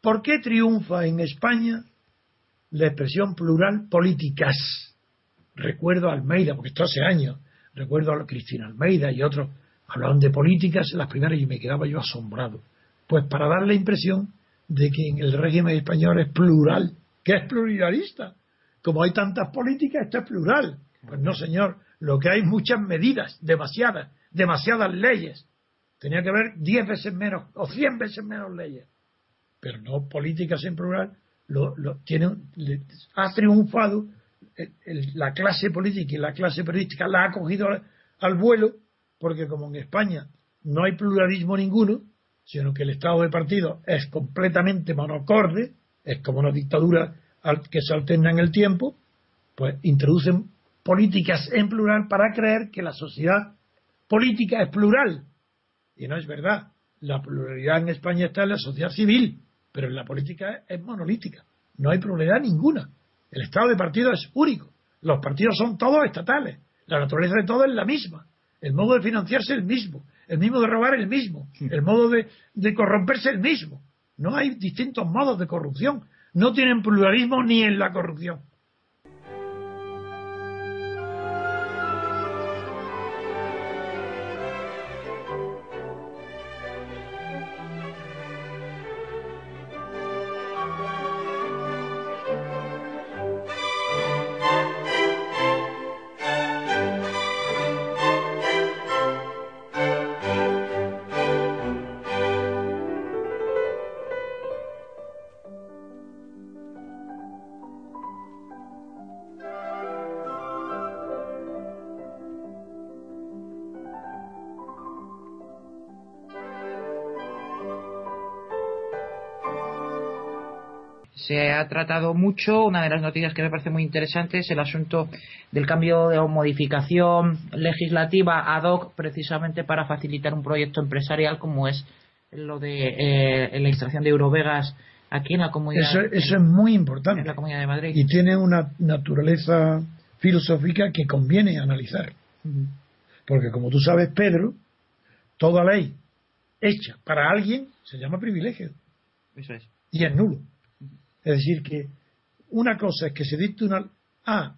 ¿Por qué triunfa en España la expresión plural políticas? Recuerdo a Almeida, porque esto hace años, recuerdo a Cristina Almeida y otros, hablaban de políticas en las primeras y me quedaba yo asombrado. Pues para dar la impresión de que en el régimen español es plural, que es pluralista. Como hay tantas políticas, esto es plural. Pues no, señor, lo que hay muchas medidas, demasiadas, demasiadas leyes. Tenía que haber diez veces menos o cien veces menos leyes. Pero no políticas en plural. Lo, lo, tiene, ha triunfado la clase política y la clase periodística la ha cogido al, vuelo, porque como en España no hay pluralismo ninguno, sino que el Estado de partido es completamente monocorde, es como una dictadura que se alterna en el tiempo, pues introducen políticas en plural para creer que la sociedad política es plural. Y no es verdad. La pluralidad en España está en la sociedad civil, pero en la política es monolítica. No hay pluralidad ninguna. El estado de partido es único. Los partidos son todos estatales. La naturaleza de todo es la misma. El modo de financiarse es el mismo. El mismo de robar es el mismo. El modo de, de corromperse es el mismo. No hay distintos modos de corrupción. No tienen pluralismo ni en la corrupción. Se ha tratado mucho. Una de las noticias que me parece muy interesante es el asunto del cambio de modificación legislativa ad hoc precisamente para facilitar un proyecto empresarial como es lo de eh, la extracción de Eurovegas aquí en la comunidad. Eso, eso es muy importante. En la comunidad de Madrid. Y tiene una naturaleza filosófica que conviene analizar. Porque como tú sabes, Pedro, toda ley hecha para alguien se llama privilegio. Eso es. Y es nulo. Es decir, que una cosa es que se dicte una. Ah,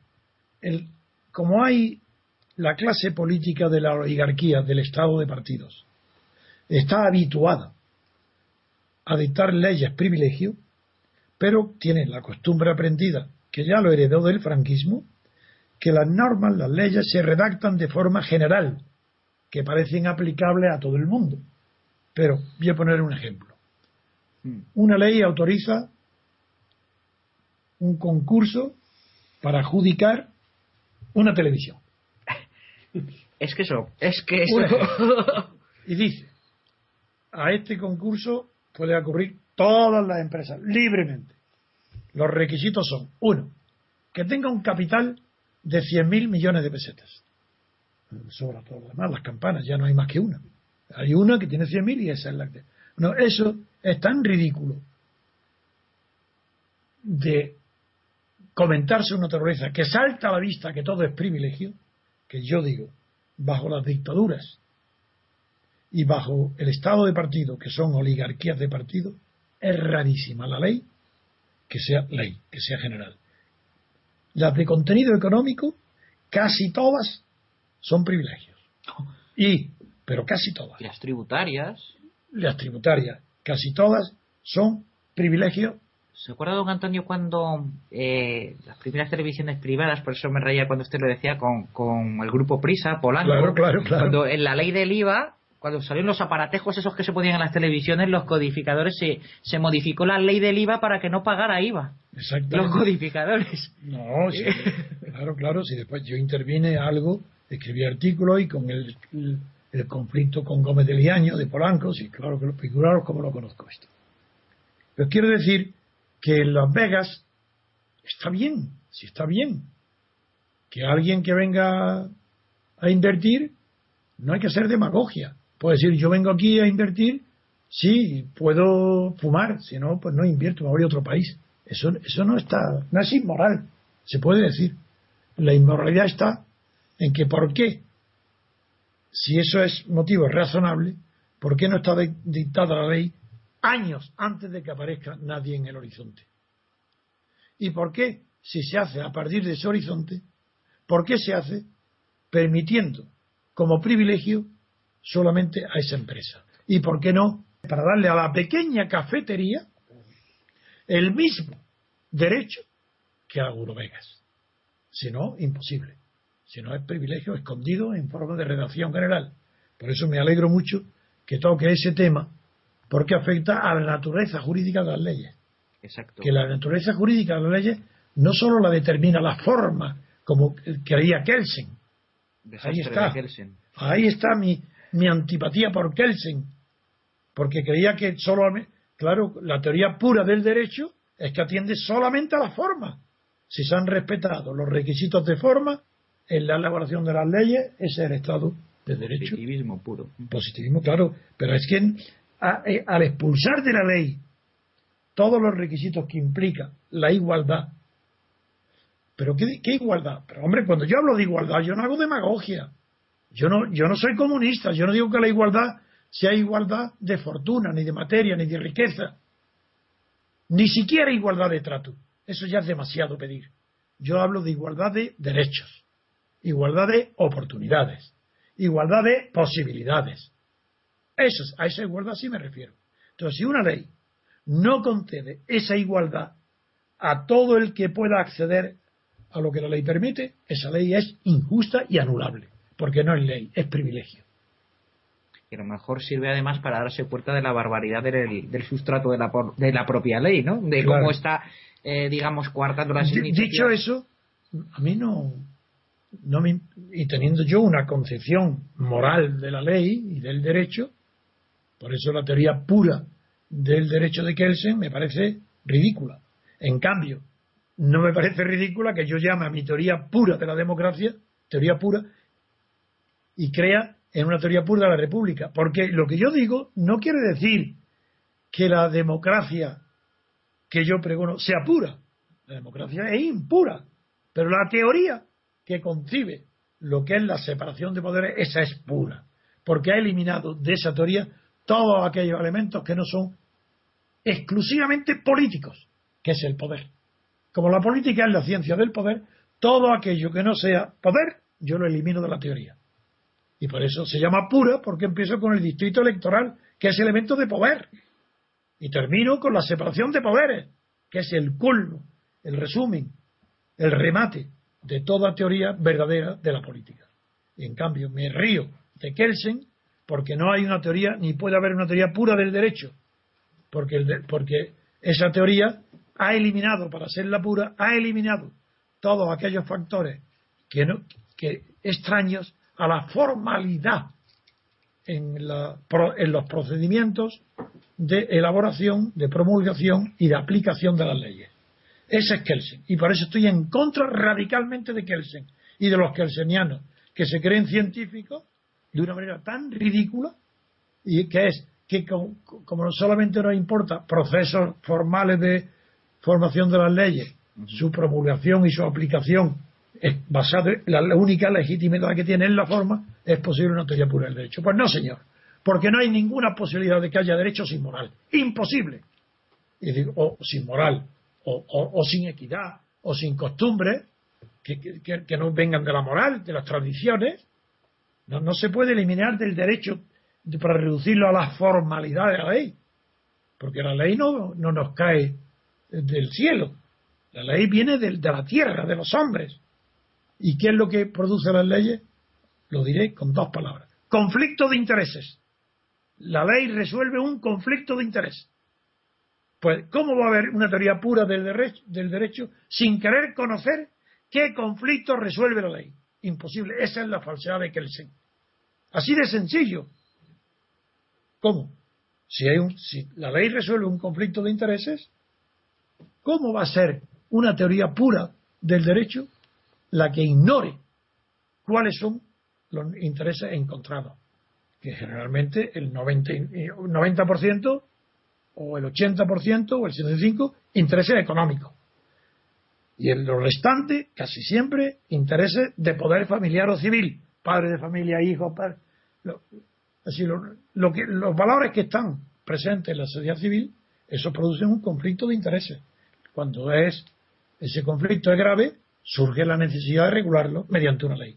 el, como hay la clase política de la oligarquía, del Estado de partidos, está habituada a dictar leyes privilegio, pero tiene la costumbre aprendida, que ya lo heredó del franquismo, que las normas, las leyes se redactan de forma general, que parecen aplicables a todo el mundo. Pero voy a poner un ejemplo. Hmm. Una ley autoriza un concurso para adjudicar una televisión. Es que eso, es que eso. Y dice, a este concurso puede ocurrir todas las empresas, libremente. Los requisitos son, uno, que tenga un capital de 100.000 millones de pesetas. Sobra todo lo demás, las campanas, ya no hay más que una. Hay una que tiene 100.000 y esa es la que... No, eso es tan ridículo de comentarse una terrorista que salta a la vista que todo es privilegio, que yo digo, bajo las dictaduras y bajo el estado de partido, que son oligarquías de partido, es rarísima la ley que sea ley, que sea general. Las de contenido económico, casi todas son privilegios. Y, pero casi todas. las tributarias? Las tributarias, casi todas son privilegios ¿Se acuerda, don Antonio, cuando eh, las primeras televisiones privadas, por eso me reía cuando usted lo decía, con, con el grupo Prisa, Polanco, claro, claro, claro. cuando en la ley del IVA, cuando salieron los aparatejos esos que se ponían en las televisiones, los codificadores, se, se modificó la ley del IVA para que no pagara IVA. Exacto. Los codificadores. No, sí, claro, claro, si después yo intervine algo, escribí artículos y con el, el, conflicto con Gómez de Liaño, de Polanco, sí, claro que lo figuraros como lo conozco esto. Pero quiero decir que en Las Vegas está bien, si está bien. Que alguien que venga a invertir, no hay que hacer demagogia. Puede decir, yo vengo aquí a invertir, sí, puedo fumar, si no, pues no invierto, me voy a otro país. Eso, eso no está, no es inmoral, se puede decir. La inmoralidad está en que por qué, si eso es motivo razonable, ¿por qué no está dictada la ley años antes de que aparezca nadie en el horizonte. ¿Y por qué, si se hace a partir de ese horizonte, por qué se hace permitiendo como privilegio solamente a esa empresa? ¿Y por qué no para darle a la pequeña cafetería el mismo derecho que a Eurovegas? Si no, imposible. Si no, es privilegio escondido en forma de redacción general. Por eso me alegro mucho que toque ese tema, porque afecta a la naturaleza jurídica de las leyes. Exacto. Que la naturaleza jurídica de las leyes no solo la determina la forma, como creía Kelsen. Ahí está. Ahí está mi, mi antipatía por Kelsen. Porque creía que solo, claro, la teoría pura del derecho es que atiende solamente a la forma. Si se han respetado los requisitos de forma en la elaboración de las leyes, ese es el Estado de Derecho. Positivismo puro. Positivismo, claro. Pero es que eh, al expulsar de la ley todos los requisitos que implica la igualdad, pero ¿qué, ¿qué, igualdad? Pero hombre, cuando yo hablo de igualdad, yo no hago demagogia. Yo no, yo no soy comunista, yo no digo que la igualdad sea igualdad de fortuna, ni de materia, ni de riqueza. Ni siquiera igualdad de trato. Eso ya es demasiado pedir. Yo hablo de igualdad de derechos, igualdad de oportunidades, igualdad de posibilidades. Eso, a esa igualdad sí me refiero. Entonces, si una ley no concede esa igualdad a todo el que pueda acceder a lo que la ley permite, esa ley es injusta y anulable, porque no es ley, es privilegio. Que a lo mejor sirve además para darse cuenta de la barbaridad del, sustrato de la, de la propia ley, ¿no? De cómo está, eh, digamos, coartando las. Dicho eso, a mí no, no me, y teniendo yo una concepción moral de la ley y del derecho, por eso la teoría pura del derecho de Kelsen me parece ridícula. En cambio, no me parece ridícula que yo llame a mi teoría pura de la democracia, teoría pura, y crea en una teoría pura de la república. Porque lo que yo digo no quiere decir que la democracia que yo pregono sea pura. La democracia es impura. Pero la teoría que concibe lo que es la separación de poderes, esa es pura. Porque ha eliminado de esa teoría todos aquellos elementos que no son exclusivamente políticos, que es el poder. Como la política es la ciencia del poder, todo aquello que no sea poder, yo lo elimino de la teoría. Y por eso se llama pura, porque empiezo con el distrito electoral, que es elemento de poder. Y termino con la separación de poderes, que es el culmo, el resumen, el remate de toda teoría verdadera de la política. Y en cambio, me río de Kelsen porque no hay una teoría, ni puede haber una teoría pura del derecho, porque, porque esa teoría ha eliminado, para ser la pura, ha eliminado todos aquellos factores que, no, que extraños a la formalidad en, la, en los procedimientos de elaboración, de promulgación y de aplicación de las leyes. Ese es Kelsen. Y por eso estoy en contra radicalmente de Kelsen y de los kelsenianos que se creen científicos de una manera tan ridícula y que es que como, solamente nos importa procesos formales de formación de las leyes, su promulgación y su aplicación es basado la, la única legitimidad que tiene en la forma, es posible una teoría pura del derecho. Pues no, señor, porque no hay ninguna posibilidad de que haya derecho sin moral. Imposible. Y digo, o sin moral, o, sin equidad, o sin costumbre que, que, no vengan de la moral, de las tradiciones. No, se puede eliminar del derecho para reducirlo a la formalidad de la ley, porque la ley no, no nos cae del cielo, la ley viene de, la tierra, de los hombres. ¿Y qué es lo que produce las leyes? Lo diré con dos palabras. Conflicto de intereses. La ley resuelve un conflicto de interés. Pues, ¿cómo va a haber una teoría pura del derecho, del derecho sin querer conocer qué conflicto resuelve la ley? Imposible. Esa es la falsedad de Kelsen. Así de sencillo. ¿Cómo? Si, hay un, si la ley resuelve un conflicto de intereses, ¿cómo va a ser una teoría pura del derecho la que ignore cuáles son los intereses encontrados? Que generalmente el 90%, 90 o el 80% o el 75% intereses económicos. Y en lo restante, casi siempre, intereses de poder familiar o civil, padre de familia, hijos, padre, así lo, que, los valores que están presentes en la sociedad civil, eso produce un conflicto de intereses. Cuando es ese conflicto es grave, surge la necesidad de regularlo mediante una ley.